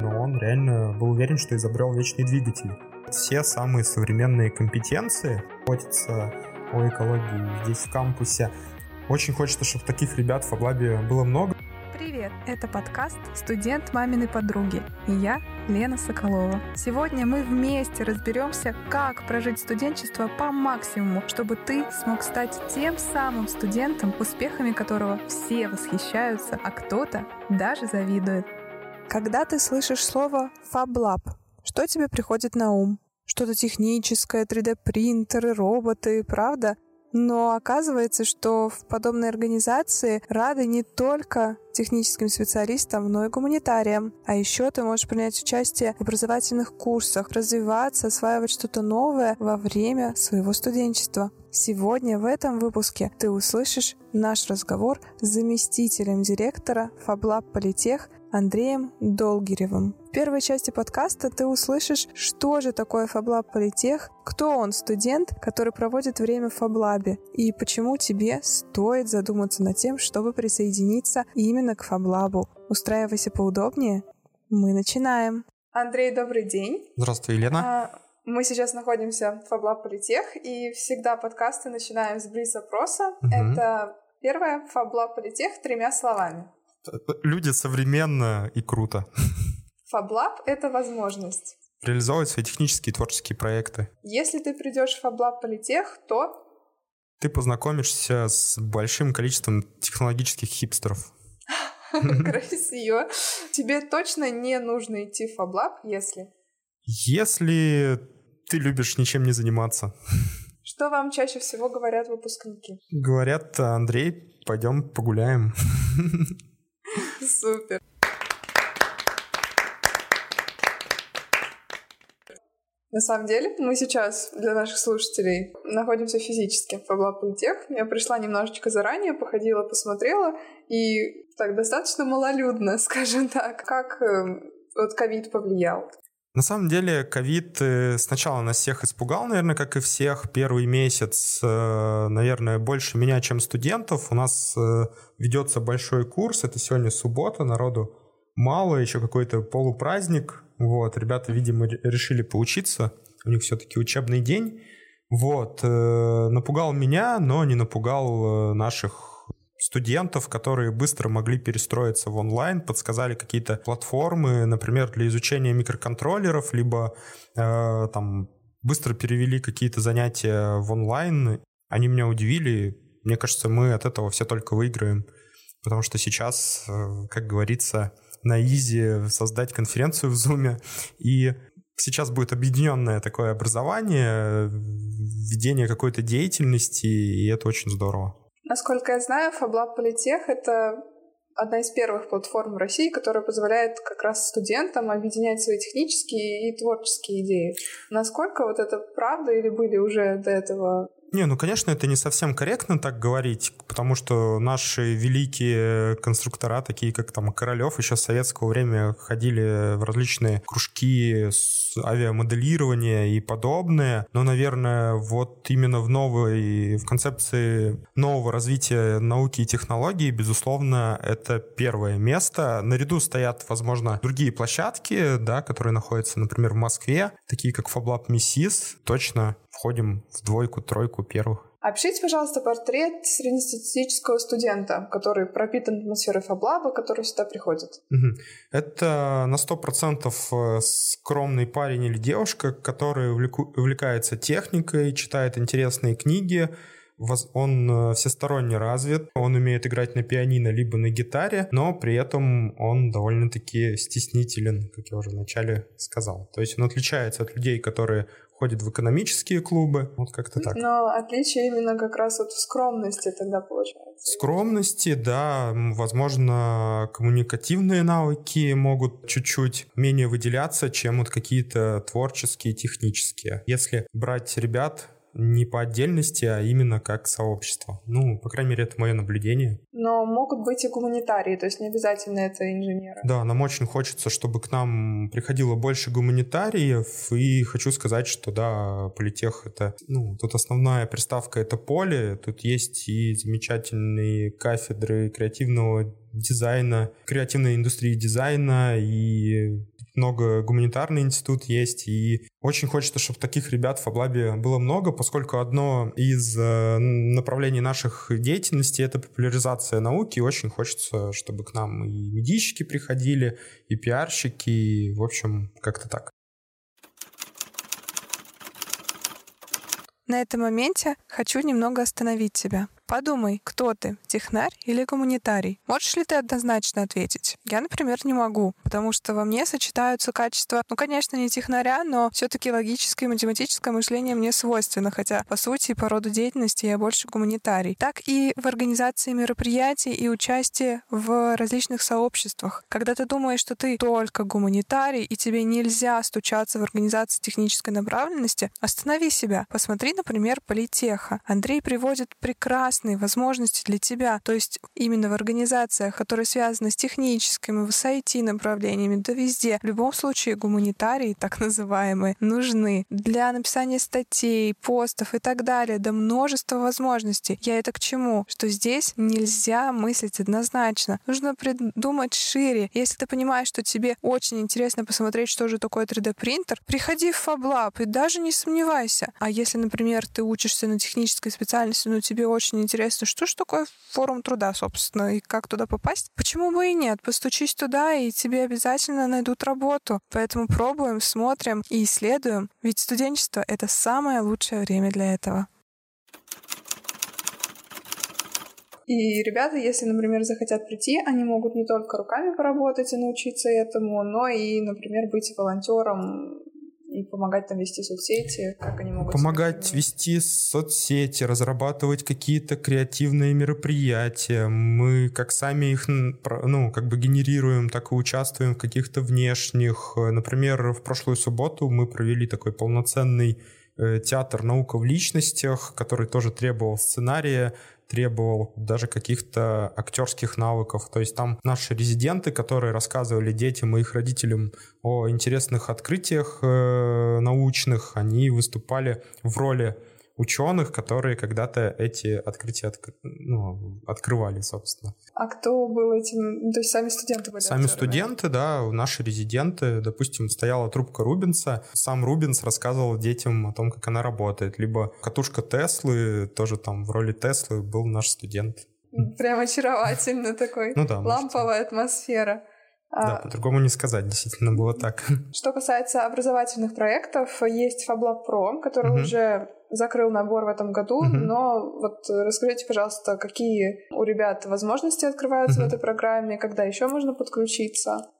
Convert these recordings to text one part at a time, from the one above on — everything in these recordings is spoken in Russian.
но он реально был уверен, что изобрел вечный двигатель. Все самые современные компетенции находятся о экологии здесь в кампусе. Очень хочется, чтобы таких ребят в Фаблабе было много. Привет! Это подкаст «Студент маминой подруги» и я, Лена Соколова. Сегодня мы вместе разберемся, как прожить студенчество по максимуму, чтобы ты смог стать тем самым студентом, успехами которого все восхищаются, а кто-то даже завидует. Когда ты слышишь слово «фаблаб», что тебе приходит на ум? Что-то техническое, 3D-принтеры, роботы, правда? Но оказывается, что в подобной организации рады не только техническим специалистам, но и гуманитариям. А еще ты можешь принять участие в образовательных курсах, развиваться, осваивать что-то новое во время своего студенчества. Сегодня в этом выпуске ты услышишь наш разговор с заместителем директора Фаблаб Политех Андреем Долгиревым. В первой части подкаста ты услышишь, что же такое Фаблаб Политех, кто он, студент, который проводит время в Фаблабе, и почему тебе стоит задуматься над тем, чтобы присоединиться именно к Фаблабу. Устраивайся поудобнее. Мы начинаем. Андрей, добрый день. Здравствуй, Елена. А, мы сейчас находимся в Фаблаб Политех, и всегда подкасты начинаем с блиц-опроса. Угу. Это первое Фаблаб Политех тремя словами. Люди современно и круто. Фаблаб — это возможность. Реализовывать свои технические и творческие проекты. Если ты придешь в Фаблаб Политех, то... Ты познакомишься с большим количеством технологических хипстеров. Красиво. Тебе точно не нужно идти в Фаблаб, если... Если ты любишь ничем не заниматься. Что вам чаще всего говорят выпускники? Говорят, Андрей, пойдем погуляем. Супер. На самом деле, мы сейчас для наших слушателей находимся физически в Облаполитех. Я пришла немножечко заранее, походила, посмотрела, и так достаточно малолюдно, скажем так. Как э, вот ковид повлиял? На самом деле, ковид э, сначала нас всех испугал, наверное, как и всех. Первый месяц, э, наверное, больше меня, чем студентов. У нас ведется большой курс, это сегодня суббота, народу мало, еще какой-то полупраздник, вот, ребята, видимо, решили поучиться. У них все-таки учебный день. Вот, э, напугал меня, но не напугал э, наших студентов, которые быстро могли перестроиться в онлайн, подсказали какие-то платформы, например, для изучения микроконтроллеров, либо э, там быстро перевели какие-то занятия в онлайн. Они меня удивили. Мне кажется, мы от этого все только выиграем, потому что сейчас, э, как говорится, на изи создать конференцию в Zoom. И сейчас будет объединенное такое образование, ведение какой-то деятельности, и это очень здорово. Насколько я знаю, FabLab Политех — это одна из первых платформ в России, которая позволяет как раз студентам объединять свои технические и творческие идеи. Насколько вот это правда или были уже до этого не, ну, конечно, это не совсем корректно так говорить, потому что наши великие конструктора, такие как там Королев, еще с советского времени ходили в различные кружки авиамоделирования и подобное. Но, наверное, вот именно в новой, в концепции нового развития науки и технологий, безусловно, это первое место. Наряду стоят, возможно, другие площадки, да, которые находятся, например, в Москве, такие как FabLab Missis. Точно входим в двойку, тройку первых. Опишите, пожалуйста, портрет среднестатистического студента, который пропитан атмосферой фаблаба, который сюда приходит. Это на 100% э, скромный парень или девушка, который увлекается техникой, читает интересные книги, он э, всесторонне развит, он умеет играть на пианино либо на гитаре, но при этом он довольно-таки стеснителен, как я уже вначале сказал. То есть он отличается от людей, которые ходит в экономические клубы, вот как-то так. Но отличие именно как раз вот в скромности тогда получается. Скромности, да, возможно, коммуникативные навыки могут чуть-чуть менее выделяться, чем вот какие-то творческие, технические. Если брать ребят, не по отдельности, а именно как сообщество. Ну, по крайней мере, это мое наблюдение. Но могут быть и гуманитарии, то есть не обязательно это инженеры. Да, нам очень хочется, чтобы к нам приходило больше гуманитариев, и хочу сказать, что да, политех это, ну, тут основная приставка это поле, тут есть и замечательные кафедры креативного дизайна, креативной индустрии дизайна, и много гуманитарный институт есть, и очень хочется, чтобы таких ребят в Фаблабе было много, поскольку одно из э, направлений наших деятельностей — это популяризация науки, и очень хочется, чтобы к нам и медийщики приходили, и пиарщики, и, в общем, как-то так. На этом моменте хочу немного остановить тебя. Подумай, кто ты, технарь или гуманитарий? Можешь ли ты однозначно ответить? Я, например, не могу, потому что во мне сочетаются качества, ну, конечно, не технаря, но все таки логическое и математическое мышление мне свойственно, хотя, по сути, по роду деятельности я больше гуманитарий. Так и в организации мероприятий и участии в различных сообществах. Когда ты думаешь, что ты только гуманитарий, и тебе нельзя стучаться в организации технической направленности, останови себя. Посмотри, например, политеха. Андрей приводит прекрасно прекрасные возможности для тебя. То есть именно в организациях, которые связаны с техническими, с IT-направлениями, да везде. В любом случае гуманитарии, так называемые, нужны для написания статей, постов и так далее. Да множество возможностей. Я это к чему? Что здесь нельзя мыслить однозначно. Нужно придумать шире. Если ты понимаешь, что тебе очень интересно посмотреть, что же такое 3D-принтер, приходи в FabLab и даже не сомневайся. А если, например, ты учишься на технической специальности, но тебе очень интересно, что же такое форум труда, собственно, и как туда попасть. Почему бы и нет? Постучись туда, и тебе обязательно найдут работу. Поэтому пробуем, смотрим и исследуем. Ведь студенчество — это самое лучшее время для этого. И ребята, если, например, захотят прийти, они могут не только руками поработать и научиться этому, но и, например, быть волонтером и помогать там вести соцсети, как они могут... Помогать вести соцсети, разрабатывать какие-то креативные мероприятия. Мы как сами их, ну, как бы генерируем, так и участвуем в каких-то внешних. Например, в прошлую субботу мы провели такой полноценный э, театр «Наука в личностях», который тоже требовал сценария, требовал даже каких-то актерских навыков. То есть там наши резиденты, которые рассказывали детям и их родителям о интересных открытиях э, научных, они выступали в роли ученых, которые когда-то эти открытия отк... ну, открывали, собственно. А кто был этим? Ну, то есть сами студенты были? Сами актеры, студенты, да? да, наши резиденты. Допустим, стояла трубка Рубинса. Сам Рубинс рассказывал детям о том, как она работает. Либо катушка Теслы, тоже там в роли Теслы был наш студент. Прям очаровательно такой. Ну да. Ламповая атмосфера. Да, а, по-другому не сказать, действительно было так. Что касается образовательных проектов, есть FabLab Pro, который угу. уже закрыл набор в этом году, угу. но вот расскажите, пожалуйста, какие у ребят возможности открываются угу. в этой программе, когда еще можно подключиться?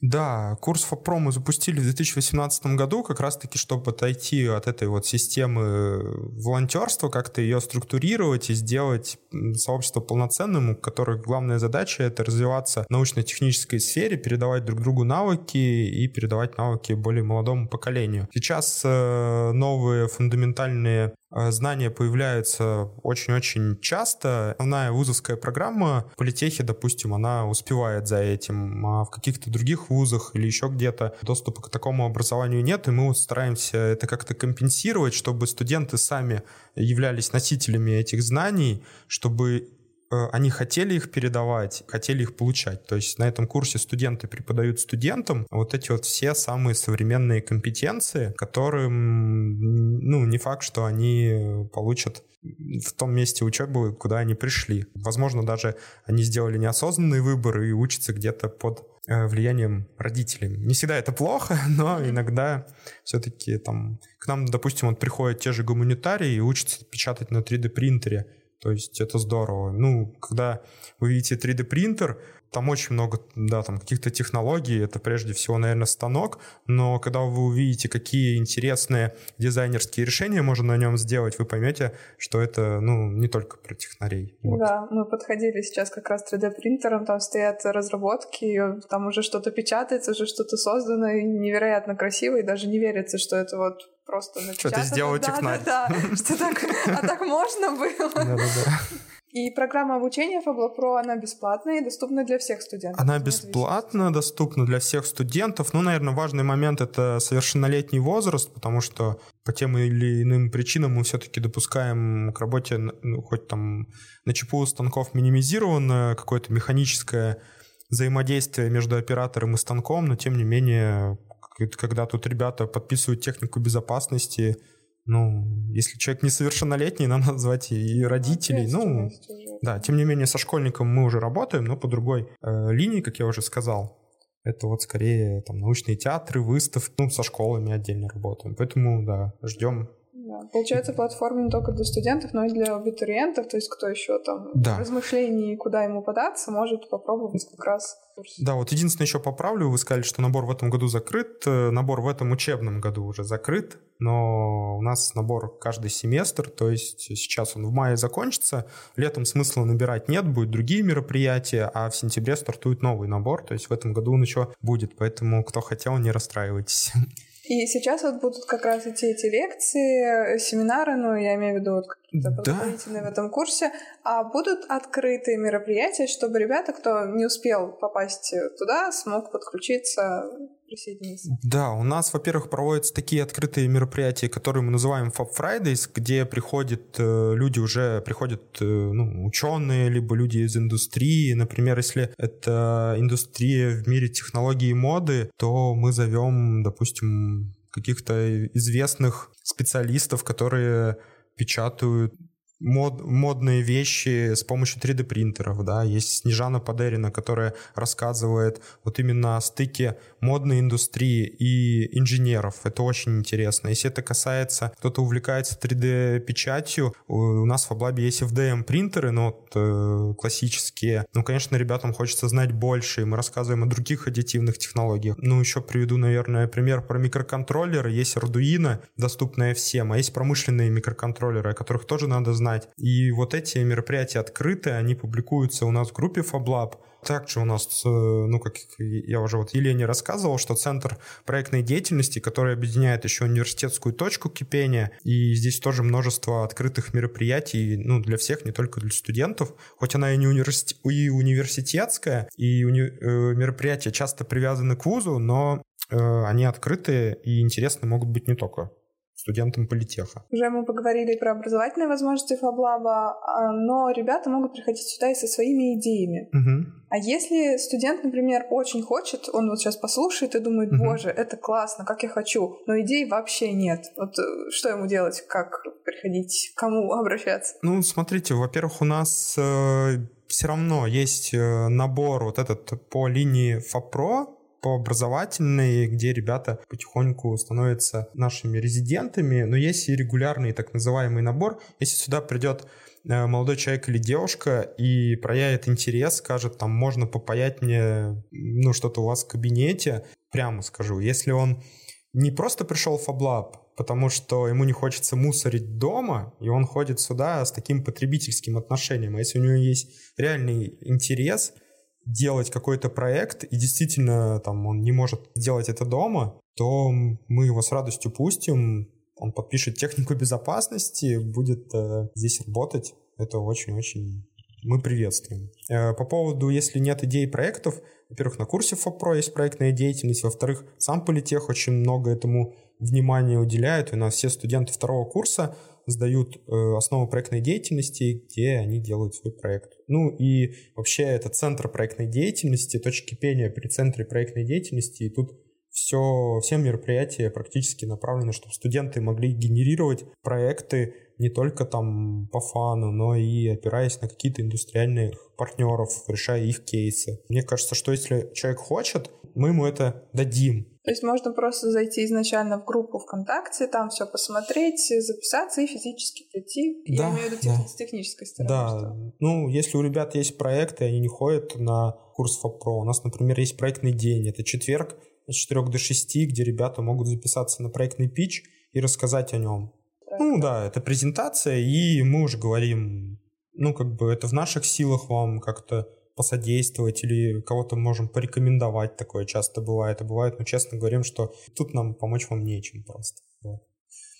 Да, курс ФОПРО мы запустили в 2018 году, как раз-таки, чтобы отойти от этой вот системы волонтерства, как-то ее структурировать и сделать сообщество полноценным, у которых главная задача — это развиваться в научно-технической сфере, передавать друг другу навыки и передавать навыки более молодому поколению. Сейчас э, новые фундаментальные знания появляются очень-очень часто. Основная вузовская программа в политехе, допустим, она успевает за этим, а в каких-то других вузах или еще где-то доступа к такому образованию нет, и мы стараемся это как-то компенсировать, чтобы студенты сами являлись носителями этих знаний, чтобы Э, они хотели их передавать, хотели их получать. То есть на этом курсе студенты преподают студентам вот эти вот все самые современные компетенции, которым, ну, не факт, что они получат в том месте учебы, куда они пришли. Возможно, даже они сделали неосознанный выбор и учатся где-то под э, влиянием родителей. Не всегда это плохо, но иногда все-таки там к нам, допустим, вот приходят те же гуманитарии и учатся печатать на 3D принтере то есть это здорово. Ну, когда вы видите 3D принтер, там очень много, да, там каких-то технологий, это прежде всего, наверное, станок, но когда вы увидите, какие интересные дизайнерские решения можно на нем сделать, вы поймете, что это, ну, не только про технарей. Вот. Да, мы подходили сейчас как раз 3D-принтером, там стоят разработки, там уже что-то печатается, уже что-то создано, и невероятно красиво, и даже не верится, что это вот просто напечатано. Что ты сделал технарь. Да, да, да, что так, а так можно было. И программа обучения Pro, она бесплатная и доступна для всех студентов. Она бесплатно, доступна для всех студентов. Ну, наверное, важный момент — это совершеннолетний возраст, потому что по тем или иным причинам мы все-таки допускаем к работе, ну, хоть там на ЧПУ станков минимизированное какое-то механическое взаимодействие между оператором и станком, но тем не менее, когда тут ребята подписывают технику безопасности, ну, если человек несовершеннолетний, нам надо звать и родителей. Ну, да, тем не менее, со школьником мы уже работаем, но по другой э, линии, как я уже сказал. Это вот скорее там научные театры, выставки, ну, со школами отдельно работаем. Поэтому, да, ждем да. Получается, платформа не только для студентов, но и для абитуриентов, то есть кто еще там да. размышлений, куда ему податься, может попробовать как раз курс. Да, вот единственное еще поправлю, вы сказали, что набор в этом году закрыт, э, набор в этом учебном году уже закрыт, но у нас набор каждый семестр, то есть сейчас он в мае закончится, летом смысла набирать нет, будут другие мероприятия, а в сентябре стартует новый набор, то есть в этом году он еще будет, поэтому кто хотел, не расстраивайтесь. И сейчас вот будут как раз идти эти лекции, семинары, ну, я имею в виду вот какие-то подготовительные да. в этом курсе, а будут открытые мероприятия, чтобы ребята, кто не успел попасть туда, смог подключиться присоединиться? Да, у нас, во-первых, проводятся такие открытые мероприятия, которые мы называем Fab Fridays, где приходят э, люди уже, приходят э, ну, ученые, либо люди из индустрии. Например, если это индустрия в мире технологий и моды, то мы зовем, допустим, каких-то известных специалистов, которые печатают мод, модные вещи с помощью 3D принтеров, да, есть Снежана Падерина, которая рассказывает вот именно о стыке модной индустрии и инженеров, это очень интересно. Если это касается, кто-то увлекается 3D печатью, у нас в Аблабе есть FDM принтеры, но вот, э, классические, ну, конечно, ребятам хочется знать больше, и мы рассказываем о других аддитивных технологиях. Ну, еще приведу, наверное, пример про микроконтроллеры, есть Arduino, доступная всем, а есть промышленные микроконтроллеры, о которых тоже надо знать, знать. И вот эти мероприятия открыты, они публикуются у нас в группе FabLab. Также у нас, ну, как я уже вот Елене рассказывал, что Центр проектной деятельности, который объединяет еще университетскую точку кипения, и здесь тоже множество открытых мероприятий, ну, для всех, не только для студентов, хоть она и не университет, и университетская, и уни... Э, мероприятия часто привязаны к вузу, но э, они открытые и интересны могут быть не только студентам политеха. Уже мы поговорили про образовательные возможности Фаблаба, а, но ребята могут приходить сюда и со своими идеями. Угу. А если студент, например, очень хочет, он вот сейчас послушает и думает, боже, это классно, как я хочу, но идей вообще нет. Вот э, что ему делать, как приходить, к кому обращаться? Ну, смотрите, во-первых, у нас э, все равно есть э, набор вот этот по линии ФАПРО, по образовательной, где ребята потихоньку становятся нашими резидентами, но есть и регулярный так называемый набор. Если сюда придет э, молодой человек или девушка и проявит интерес, скажет, там, можно попаять мне, ну, что-то у вас в кабинете, прямо скажу, если он не просто пришел в FabLab, потому что ему не хочется мусорить дома, и он ходит сюда с таким потребительским отношением, а если у него есть реальный интерес – делать какой-то проект, и действительно там он не может сделать это дома, то мы его с радостью пустим, он подпишет технику безопасности, будет э, здесь работать. Это очень-очень мы приветствуем. Э, по поводу, если нет идей проектов, во-первых, на курсе ФОПРО есть проектная деятельность, во-вторых, сам Политех очень много этому внимания уделяет. У нас все студенты второго курса сдают э, основу проектной деятельности, где они делают свой проект. Ну и вообще это центр проектной деятельности, точки кипения при центре проектной деятельности, и тут все, все мероприятия практически направлены, чтобы студенты могли генерировать проекты не только там по фану, но и опираясь на какие-то индустриальные партнеров, решая их кейсы. Мне кажется, что если человек хочет, мы ему это дадим. То есть можно просто зайти изначально в группу ВКонтакте, там все посмотреть, записаться и физически прийти. Да, Я имею в виду да. с технической стороны. Да. Что? Ну, если у ребят есть проекты, они не ходят на курс ФАПРО. У нас, например, есть проектный день. Это четверг с 4 до 6, где ребята могут записаться на проектный пич и рассказать о нем. Ну да, это презентация, и мы уже говорим, ну как бы это в наших силах вам как-то посодействовать или кого-то можем порекомендовать, такое часто бывает. А бывает, но честно говорим, что тут нам помочь вам нечем просто. Вот.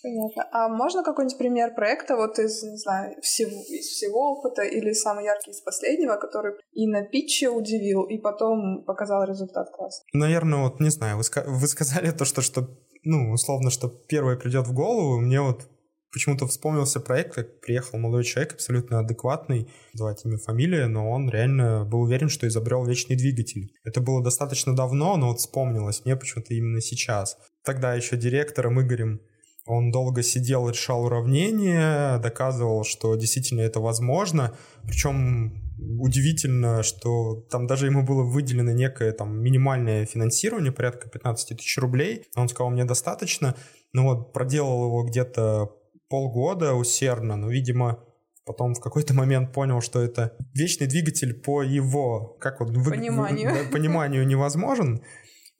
Понятно. А можно какой-нибудь пример проекта вот из, не знаю, всего, из всего опыта или самый яркий из последнего, который и на питче удивил, и потом показал результат класса? Наверное, вот не знаю, вы, вы сказали то, что, что ну, условно, что первое придет в голову, мне вот почему-то вспомнился проект, как приехал молодой человек, абсолютно адекватный, называть имя, фамилия, но он реально был уверен, что изобрел вечный двигатель. Это было достаточно давно, но вот вспомнилось мне почему-то именно сейчас. Тогда еще директором Игорем он долго сидел, решал уравнения, доказывал, что действительно это возможно. Причем удивительно, что там даже ему было выделено некое там минимальное финансирование, порядка 15 тысяч рублей. Он сказал, мне достаточно. Ну вот, проделал его где-то полгода усердно, но, видимо, потом в какой-то момент понял, что это вечный двигатель по его, как вот, пониманию, вы, пониманию невозможен.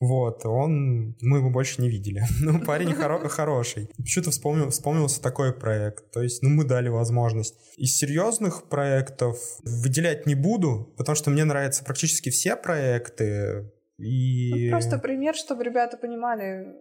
Вот, он, мы его больше не видели. Ну, парень хоро- хороший. Почему-то вспомнил, вспомнился такой проект. То есть, ну, мы дали возможность. Из серьезных проектов выделять не буду, потому что мне нравятся практически все проекты. И... Ну, просто пример, чтобы ребята понимали,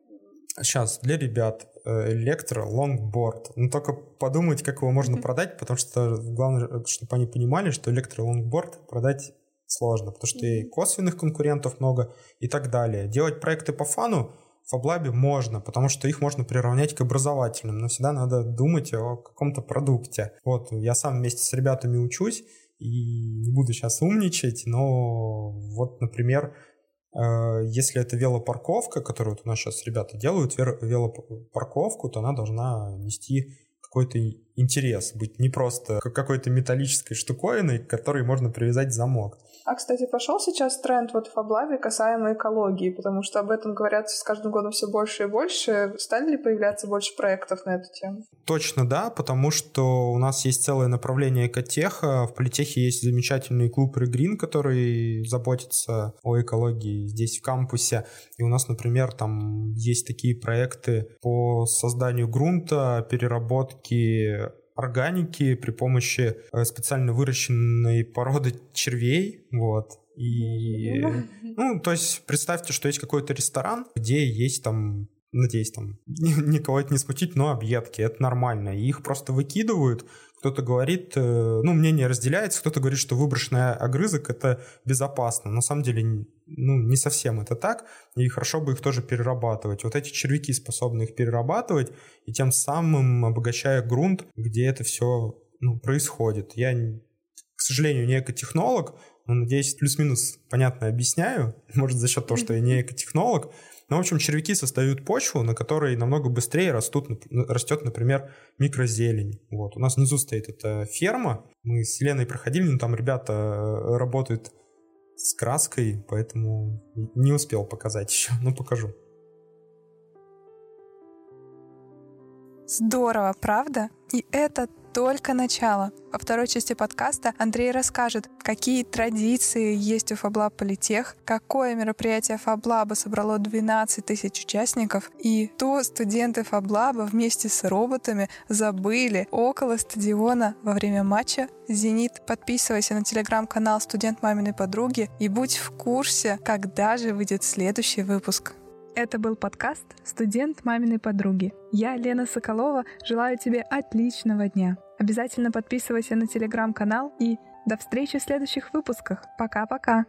Сейчас, для ребят, э, электро лонгборд. Ну, только подумать, как его можно продать, потому что главное, чтобы они понимали, что электро лонгборд продать сложно, потому что и косвенных конкурентов много и так далее. Делать проекты по фану в Фаблабе можно, потому что их можно приравнять к образовательным, но всегда надо думать о каком-то продукте. Вот, я сам вместе с ребятами учусь, и не буду сейчас умничать, но вот, например, Э, если это велопарковка, которую вот у нас сейчас ребята делают, велопарковку, то она должна нести какой-то интерес, быть не просто какой-то металлической штуковиной, к которой можно привязать замок. А, кстати, пошел сейчас тренд вот в облаве касаемо экологии, потому что об этом говорят с каждым годом все больше и больше. Стали ли появляться больше проектов на эту тему? Точно да, потому что у нас есть целое направление экотеха. В политехе есть замечательный клуб Регрин, который заботится о экологии здесь в кампусе. И у нас, например, там есть такие проекты по созданию грунта, переработке органики при помощи э, специально выращенной породы червей, вот. И, ну, то есть представьте, что есть какой-то ресторан, где есть там надеюсь, там никого это не смутить, но объедки, это нормально. И их просто выкидывают, кто-то говорит, э, ну, мнение разделяется, кто-то говорит, что выброшенный огрызок – это безопасно. На самом деле, ну, не совсем это так, и хорошо бы их тоже перерабатывать. Вот эти червяки способны их перерабатывать, и тем самым обогащая грунт, где это все ну, происходит. Я, сожалению, не экотехнолог, но, надеюсь, плюс-минус понятно объясняю, может, за счет того, что я не экотехнолог, ну, в общем, червяки создают почву, на которой намного быстрее растут, растет, например, микрозелень. Вот. У нас внизу стоит эта ферма. Мы с Еленой проходили, но там ребята э, работают с краской, поэтому не успел показать еще. Ну, покажу. Здорово, правда? И это только начало. Во второй части подкаста Андрей расскажет, какие традиции есть у Фаблаб Политех, какое мероприятие Фаблаба собрало 12 тысяч участников, и что студенты Фаблаба вместе с роботами забыли около стадиона во время матча «Зенит». Подписывайся на телеграм-канал «Студент маминой подруги» и будь в курсе, когда же выйдет следующий выпуск. Это был подкаст «Студент маминой подруги». Я, Лена Соколова, желаю тебе отличного дня. Обязательно подписывайся на телеграм-канал и до встречи в следующих выпусках. Пока-пока.